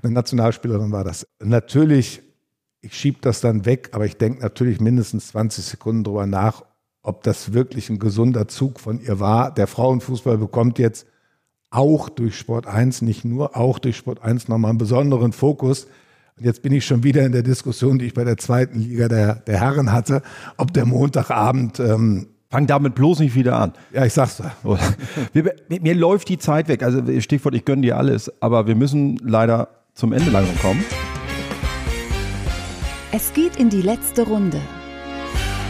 A: Eine Nationalspielerin war das. Natürlich, ich schiebe das dann weg, aber ich denke natürlich mindestens 20 Sekunden drüber nach, ob das wirklich ein gesunder Zug von ihr war. Der Frauenfußball bekommt jetzt auch durch Sport 1, nicht nur, auch durch Sport 1 nochmal einen besonderen Fokus. Und jetzt bin ich schon wieder in der Diskussion, die ich bei der zweiten Liga der, der Herren hatte, ob der Montagabend ähm,
C: Fang damit bloß nicht wieder an.
A: Ja, ich sag's da.
C: mir, mir, läuft die Zeit weg. Also Stichwort, ich gönne dir alles. Aber wir müssen leider zum Ende langsam kommen.
B: Es geht in die letzte Runde.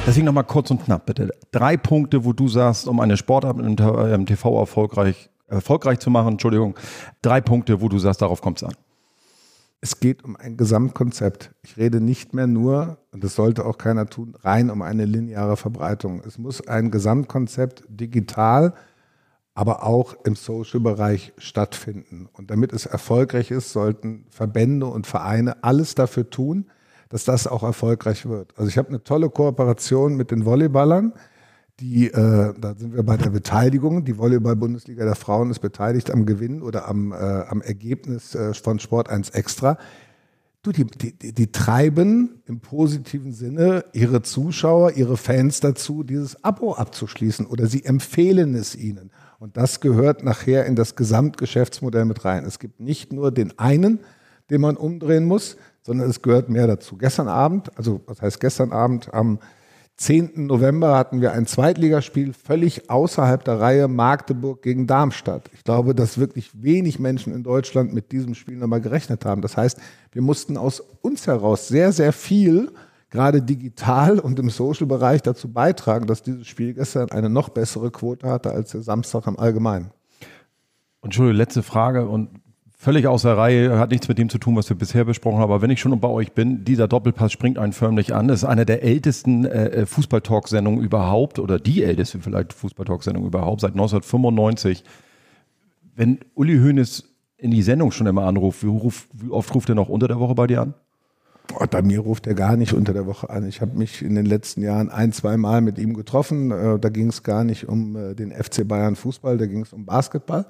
C: Deswegen nochmal kurz und knapp, bitte. Drei Punkte, wo du sagst, um eine Sportart im TV erfolgreich, erfolgreich zu machen, Entschuldigung. Drei Punkte, wo du sagst, darauf kommt es an.
A: Es geht um ein Gesamtkonzept. Ich rede nicht mehr nur, und das sollte auch keiner tun, rein um eine lineare Verbreitung. Es muss ein Gesamtkonzept digital, aber auch im Social-Bereich stattfinden. Und damit es erfolgreich ist, sollten Verbände und Vereine alles dafür tun, dass das auch erfolgreich wird. Also ich habe eine tolle Kooperation mit den Volleyballern die, äh, da sind wir bei der Beteiligung. Die Volleyball-Bundesliga der Frauen ist beteiligt am Gewinn oder am, äh, am Ergebnis äh, von Sport 1 Extra. Du, die, die, die treiben im positiven Sinne ihre Zuschauer, ihre Fans dazu, dieses Abo abzuschließen oder sie empfehlen es ihnen. Und das gehört nachher in das Gesamtgeschäftsmodell mit rein. Es gibt nicht nur den einen, den man umdrehen muss, sondern es gehört mehr dazu. Gestern Abend, also was heißt gestern Abend, am 10. November hatten wir ein Zweitligaspiel völlig außerhalb der Reihe Magdeburg gegen Darmstadt. Ich glaube, dass wirklich wenig Menschen in Deutschland mit diesem Spiel nochmal gerechnet haben. Das heißt, wir mussten aus uns heraus sehr, sehr viel, gerade digital und im Social-Bereich dazu beitragen, dass dieses Spiel gestern eine noch bessere Quote hatte als der Samstag im Allgemeinen.
C: Entschuldigung, letzte Frage und völlig außer Reihe, hat nichts mit dem zu tun, was wir bisher besprochen haben. Aber wenn ich schon bei euch bin, dieser Doppelpass springt einen förmlich an. Das ist eine der ältesten äh, äh Fußballtalk-Sendungen überhaupt oder die älteste vielleicht Fußballtalk-Sendung überhaupt seit 1995. Wenn Uli Hoeneß in die Sendung schon immer anruft, wie, ruf, wie oft ruft er noch unter der Woche bei dir an?
A: Oh, bei mir ruft er gar nicht unter der Woche an. Ich habe mich in den letzten Jahren ein, zwei Mal mit ihm getroffen. Äh, da ging es gar nicht um äh, den FC Bayern Fußball, da ging es um Basketball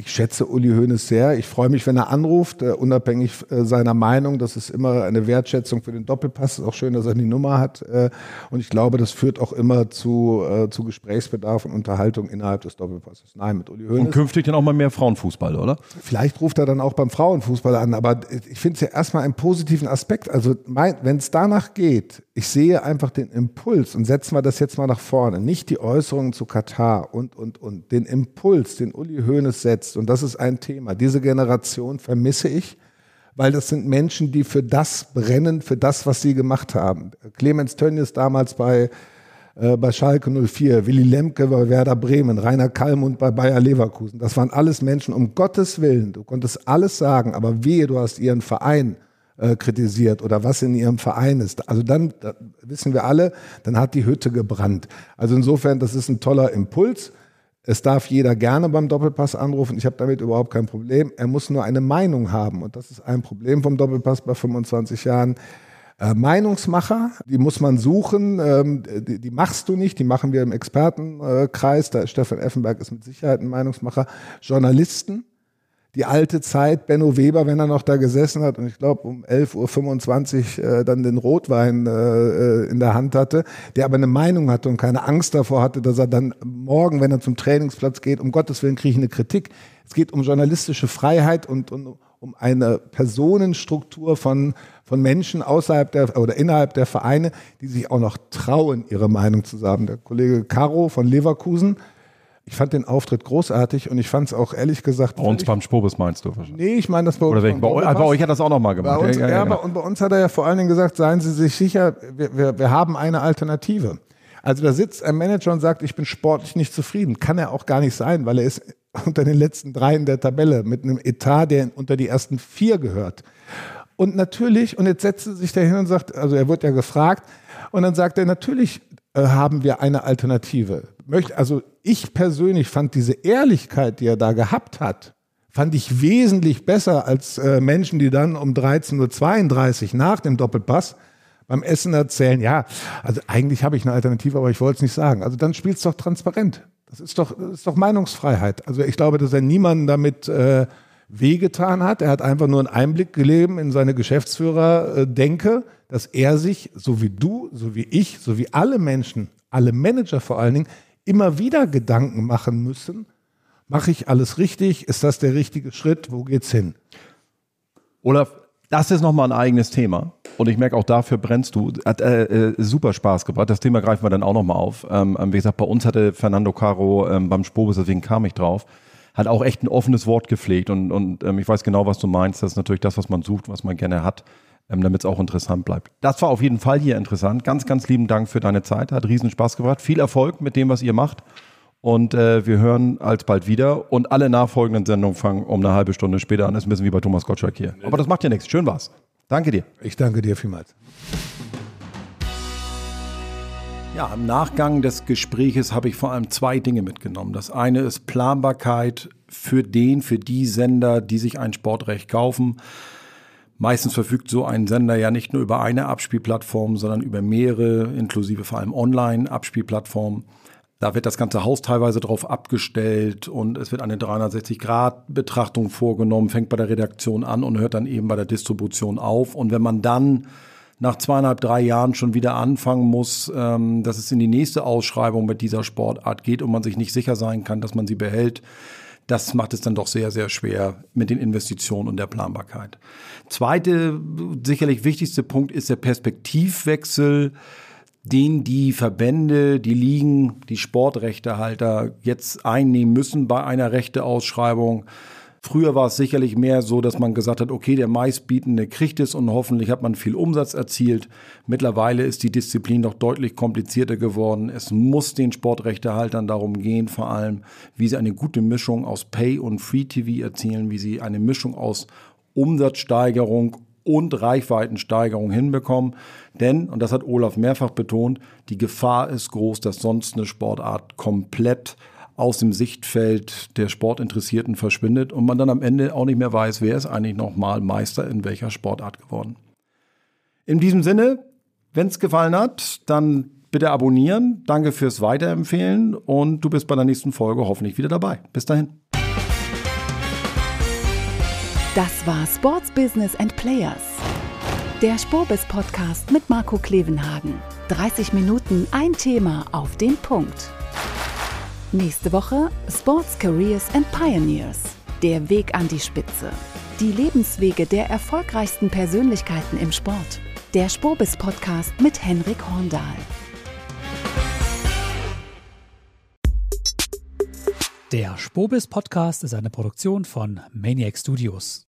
A: ich schätze Uli Hoeneß sehr. Ich freue mich, wenn er anruft, uh, unabhängig uh, seiner Meinung. Das ist immer eine Wertschätzung für den Doppelpass. Ist auch schön, dass er die Nummer hat. Uh, und ich glaube, das führt auch immer zu, zu Gesprächsbedarf und Unterhaltung innerhalb des Doppelpasses.
C: Nein, mit Uli Hoeneß. Und künftig dann auch mal mehr Frauenfußball, oder?
A: Vielleicht ruft er dann auch beim Frauenfußball an. Aber ich finde es ja erstmal einen positiven Aspekt. Also wenn es danach geht, ich sehe einfach den Impuls und setzen wir das jetzt mal nach vorne. Nicht die Äußerungen zu Katar und, und, und. Den Impuls, den Uli Hoeneß setzt. Und das ist ein Thema. Diese Generation vermisse ich, weil das sind Menschen, die für das brennen, für das, was sie gemacht haben. Clemens Tönnies damals bei, äh, bei Schalke 04, Willy Lemke bei Werder Bremen, Rainer Kallmund bei Bayer Leverkusen. Das waren alles Menschen, um Gottes Willen. Du konntest alles sagen, aber wehe, du hast ihren Verein äh, kritisiert oder was in ihrem Verein ist. Also dann, da wissen wir alle, dann hat die Hütte gebrannt. Also insofern, das ist ein toller Impuls. Es darf jeder gerne beim Doppelpass anrufen. Ich habe damit überhaupt kein Problem. Er muss nur eine Meinung haben. Und das ist ein Problem vom Doppelpass bei 25 Jahren. Äh, Meinungsmacher, die muss man suchen, ähm, die, die, machst du nicht, die machen wir im Expertenkreis, da Stefan Effenberg ist mit Sicherheit ein Meinungsmacher. Journalisten, die alte Zeit, Benno Weber, wenn er noch da gesessen hat und ich glaube um 11.25 Uhr äh, dann den Rotwein äh, äh, in der Hand hatte, der aber eine Meinung hatte und keine Angst davor hatte, dass er dann morgen, wenn er zum Trainingsplatz geht, um Gottes Willen kriege ich eine Kritik. Es geht um journalistische Freiheit und, und um eine Personenstruktur von, von Menschen außerhalb der oder innerhalb der Vereine, die sich auch noch trauen, ihre Meinung zu sagen. Der Kollege Caro von Leverkusen, ich fand den Auftritt großartig und ich fand es auch ehrlich gesagt.
C: Bei uns beim Spobis meinst du
A: wahrscheinlich? Nee, ich meine das
C: bei uns. Oder welchen, bei, bei, euch hat das auch nochmal gemacht.
A: Bei uns, ja, ja, ja, genau. und bei uns hat er ja vor allen Dingen gesagt, seien Sie sich sicher, wir, wir, wir haben eine Alternative. Also da sitzt ein Manager und sagt, ich bin sportlich nicht zufrieden. Kann er auch gar nicht sein, weil er ist unter den letzten drei in der Tabelle mit einem Etat, der unter die ersten vier gehört. Und natürlich, und jetzt setzt er sich da hin und sagt, also er wird ja gefragt, und dann sagt er, natürlich äh, haben wir eine Alternative. Also ich persönlich fand diese Ehrlichkeit, die er da gehabt hat, fand ich wesentlich besser als äh, Menschen, die dann um 13.32 Uhr nach dem Doppelpass beim Essen erzählen, ja, also eigentlich habe ich eine Alternative, aber ich wollte es nicht sagen. Also dann spielt es doch transparent. Das ist doch, das ist doch Meinungsfreiheit. Also ich glaube, dass er niemanden damit äh, wehgetan hat. Er hat einfach nur einen Einblick gegeben in seine Geschäftsführer-Denke, dass er sich, so wie du, so wie ich, so wie alle Menschen, alle Manager vor allen Dingen, immer wieder Gedanken machen müssen. Mache ich alles richtig? Ist das der richtige Schritt? Wo geht's hin?
C: Olaf, das ist nochmal ein eigenes Thema. Und ich merke auch dafür brennst du. Hat äh, äh, super Spaß gebracht. Das Thema greifen wir dann auch nochmal auf. Ähm, wie gesagt, bei uns hatte Fernando Caro ähm, beim Spobis, deswegen kam ich drauf, hat auch echt ein offenes Wort gepflegt. Und, und ähm, ich weiß genau, was du meinst. Das ist natürlich das, was man sucht, was man gerne hat ähm, damit es auch interessant bleibt. Das war auf jeden Fall hier interessant. Ganz, ganz lieben Dank für deine Zeit. Hat riesen Spaß gebracht. Viel Erfolg mit dem, was ihr macht. Und äh, wir hören alsbald wieder. Und alle nachfolgenden Sendungen fangen um eine halbe Stunde später an. Das ist ein bisschen wie bei Thomas Gottschalk hier. Aber das macht ja nichts. Schön war's. Danke dir.
A: Ich danke dir vielmals.
C: Ja, im Nachgang des Gespräches habe ich vor allem zwei Dinge mitgenommen. Das eine ist Planbarkeit für den, für die Sender, die sich ein Sportrecht kaufen. Meistens verfügt so ein Sender ja nicht nur über eine Abspielplattform, sondern über mehrere, inklusive vor allem Online-Abspielplattformen. Da wird das ganze Haus teilweise drauf abgestellt und es wird eine 360-Grad-Betrachtung vorgenommen, fängt bei der Redaktion an und hört dann eben bei der Distribution auf. Und wenn man dann nach zweieinhalb, drei Jahren schon wieder anfangen muss, ähm, dass es in die nächste Ausschreibung mit dieser Sportart geht und man sich nicht sicher sein kann, dass man sie behält, das macht es dann doch sehr, sehr schwer mit den Investitionen und der Planbarkeit. Zweite, sicherlich wichtigste Punkt ist der Perspektivwechsel, den die Verbände, die Ligen, die Sportrechtehalter jetzt einnehmen müssen bei einer Rechteausschreibung. Früher war es sicherlich mehr so, dass man gesagt hat, okay, der meistbietende kriegt es und hoffentlich hat man viel Umsatz erzielt. Mittlerweile ist die Disziplin doch deutlich komplizierter geworden. Es muss den Sportrechtehaltern darum gehen, vor allem, wie sie eine gute Mischung aus Pay und Free TV erzielen, wie sie eine Mischung aus Umsatzsteigerung und Reichweitensteigerung hinbekommen. Denn, und das hat Olaf mehrfach betont, die Gefahr ist groß, dass sonst eine Sportart komplett aus dem Sichtfeld der Sportinteressierten verschwindet und man dann am Ende auch nicht mehr weiß, wer ist eigentlich nochmal Meister in welcher Sportart geworden. In diesem Sinne, wenn es gefallen hat, dann bitte abonnieren. Danke fürs Weiterempfehlen und du bist bei der nächsten Folge hoffentlich wieder dabei. Bis dahin.
B: Das war Sports Business and Players. Der Spurbis Podcast mit Marco Klevenhagen. 30 Minuten ein Thema auf den Punkt. Nächste Woche Sports Careers and Pioneers. Der Weg an die Spitze. Die Lebenswege der erfolgreichsten Persönlichkeiten im Sport. Der Spurbis Podcast mit Henrik Horndahl.
D: Der Spobis Podcast ist eine Produktion von Maniac Studios.